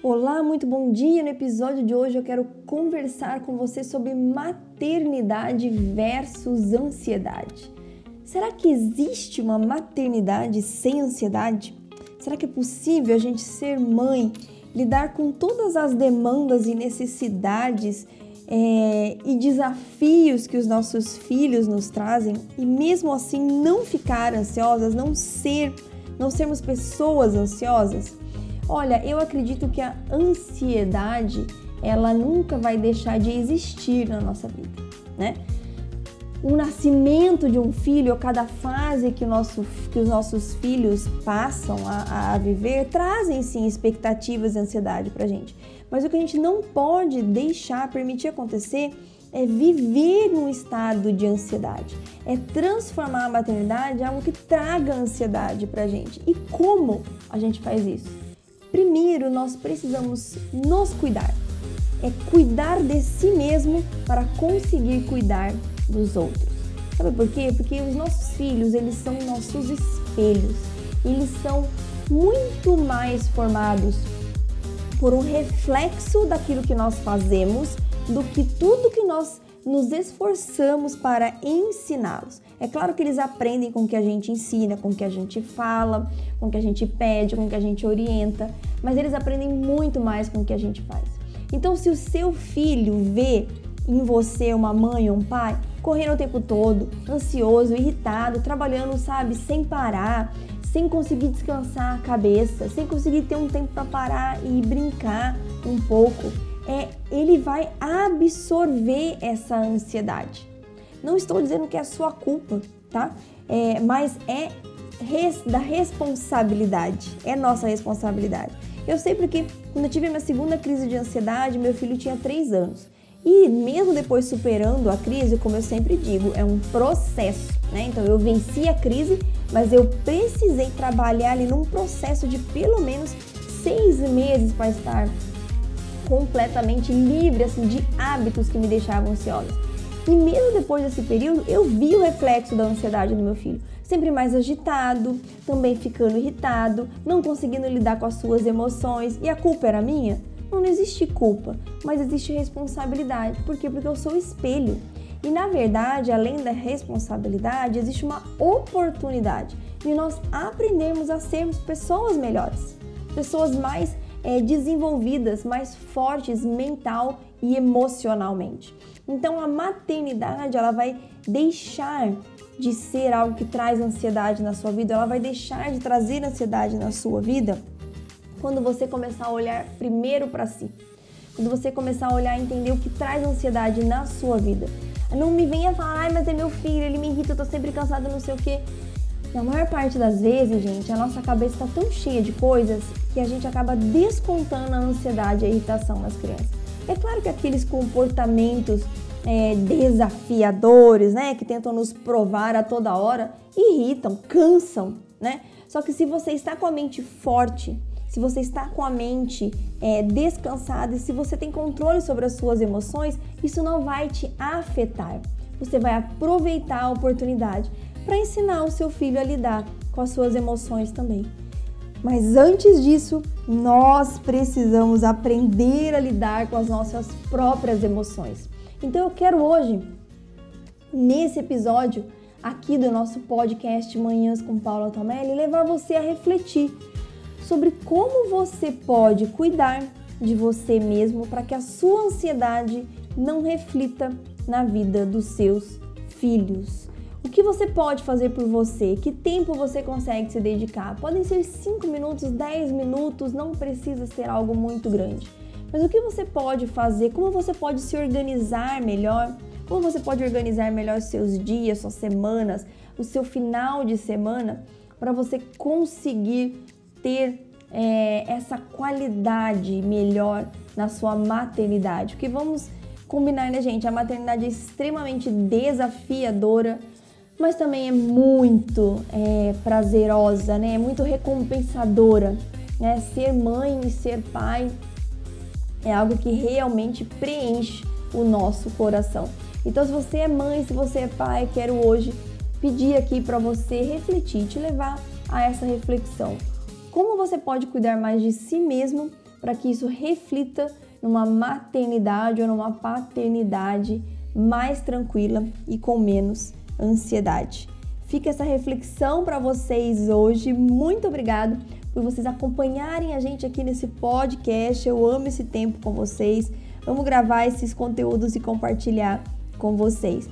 Olá, muito bom dia! No episódio de hoje eu quero conversar com você sobre maternidade versus ansiedade. Será que existe uma maternidade sem ansiedade? Será que é possível a gente ser mãe, lidar com todas as demandas e necessidades é, e desafios que os nossos filhos nos trazem e mesmo assim não ficar ansiosas, não ser, não sermos pessoas ansiosas? Olha, eu acredito que a ansiedade ela nunca vai deixar de existir na nossa vida, né? O nascimento de um filho, ou cada fase que, nosso, que os nossos filhos passam a, a viver, trazem sim expectativas e ansiedade pra gente. Mas o que a gente não pode deixar, permitir acontecer, é viver num estado de ansiedade, é transformar a maternidade em algo que traga ansiedade pra gente. E como a gente faz isso? Primeiro, nós precisamos nos cuidar. É cuidar de si mesmo para conseguir cuidar dos outros. Sabe por quê? Porque os nossos filhos, eles são nossos espelhos. Eles são muito mais formados por um reflexo daquilo que nós fazemos do que tudo que nós nos esforçamos para ensiná-los. É claro que eles aprendem com o que a gente ensina, com o que a gente fala, com o que a gente pede, com o que a gente orienta, mas eles aprendem muito mais com o que a gente faz. Então, se o seu filho vê em você uma mãe ou um pai correndo o tempo todo, ansioso, irritado, trabalhando, sabe, sem parar, sem conseguir descansar a cabeça, sem conseguir ter um tempo para parar e brincar um pouco, ele vai absorver essa ansiedade. Não estou dizendo que é sua culpa, tá? É, mas é res, da responsabilidade, é nossa responsabilidade. Eu sei porque quando eu tive minha segunda crise de ansiedade, meu filho tinha 3 anos. E mesmo depois superando a crise, como eu sempre digo, é um processo, né? Então eu venci a crise, mas eu precisei trabalhar ali num processo de pelo menos seis meses para estar completamente livre assim de hábitos que me deixavam ansiosa. E mesmo depois desse período, eu vi o reflexo da ansiedade no meu filho. Sempre mais agitado, também ficando irritado, não conseguindo lidar com as suas emoções. E a culpa era minha? Não, não existe culpa, mas existe responsabilidade. Por quê? Porque eu sou espelho. E na verdade, além da responsabilidade, existe uma oportunidade de nós aprendermos a sermos pessoas melhores, pessoas mais é, desenvolvidas, mais fortes mental e emocionalmente. Então a maternidade ela vai deixar de ser algo que traz ansiedade na sua vida, ela vai deixar de trazer ansiedade na sua vida quando você começar a olhar primeiro para si. Quando você começar a olhar e entender o que traz ansiedade na sua vida. Não me venha falar, ai, mas é meu filho, ele me irrita, eu tô sempre cansada, não sei o quê. Na maior parte das vezes, gente, a nossa cabeça está tão cheia de coisas que a gente acaba descontando a ansiedade e a irritação nas crianças. É claro que aqueles comportamentos é, desafiadores, né, que tentam nos provar a toda hora, irritam, cansam, né? Só que se você está com a mente forte, se você está com a mente é, descansada e se você tem controle sobre as suas emoções, isso não vai te afetar. Você vai aproveitar a oportunidade para ensinar o seu filho a lidar com as suas emoções também. Mas antes disso, nós precisamos aprender a lidar com as nossas próprias emoções. Então eu quero hoje, nesse episódio aqui do nosso podcast Manhãs com Paula Tomelli, levar você a refletir sobre como você pode cuidar de você mesmo para que a sua ansiedade não reflita na vida dos seus filhos. O que você pode fazer por você? Que tempo você consegue se dedicar? Podem ser 5 minutos, 10 minutos, não precisa ser algo muito grande. Mas o que você pode fazer? Como você pode se organizar melhor? Como você pode organizar melhor seus dias, suas semanas, o seu final de semana para você conseguir ter é, essa qualidade melhor na sua maternidade? Porque vamos combinar, né, gente? A maternidade é extremamente desafiadora, mas também é muito é, prazerosa, né? É muito recompensadora, né? Ser mãe e ser pai é algo que realmente preenche o nosso coração. Então, se você é mãe, se você é pai, quero hoje pedir aqui para você refletir, te levar a essa reflexão. Como você pode cuidar mais de si mesmo para que isso reflita numa maternidade ou numa paternidade mais tranquila e com menos ansiedade. Fica essa reflexão para vocês hoje. Muito obrigado por vocês acompanharem a gente aqui nesse podcast. Eu amo esse tempo com vocês. Amo gravar esses conteúdos e compartilhar com vocês.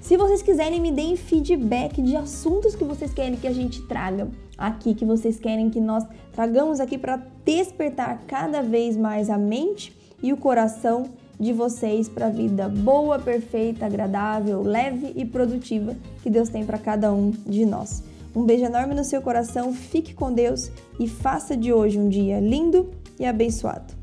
Se vocês quiserem, me deem feedback de assuntos que vocês querem que a gente traga aqui, que vocês querem que nós tragamos aqui para despertar cada vez mais a mente e o coração de vocês para a vida boa, perfeita, agradável, leve e produtiva que Deus tem para cada um de nós. Um beijo enorme no seu coração, fique com Deus e faça de hoje um dia lindo e abençoado.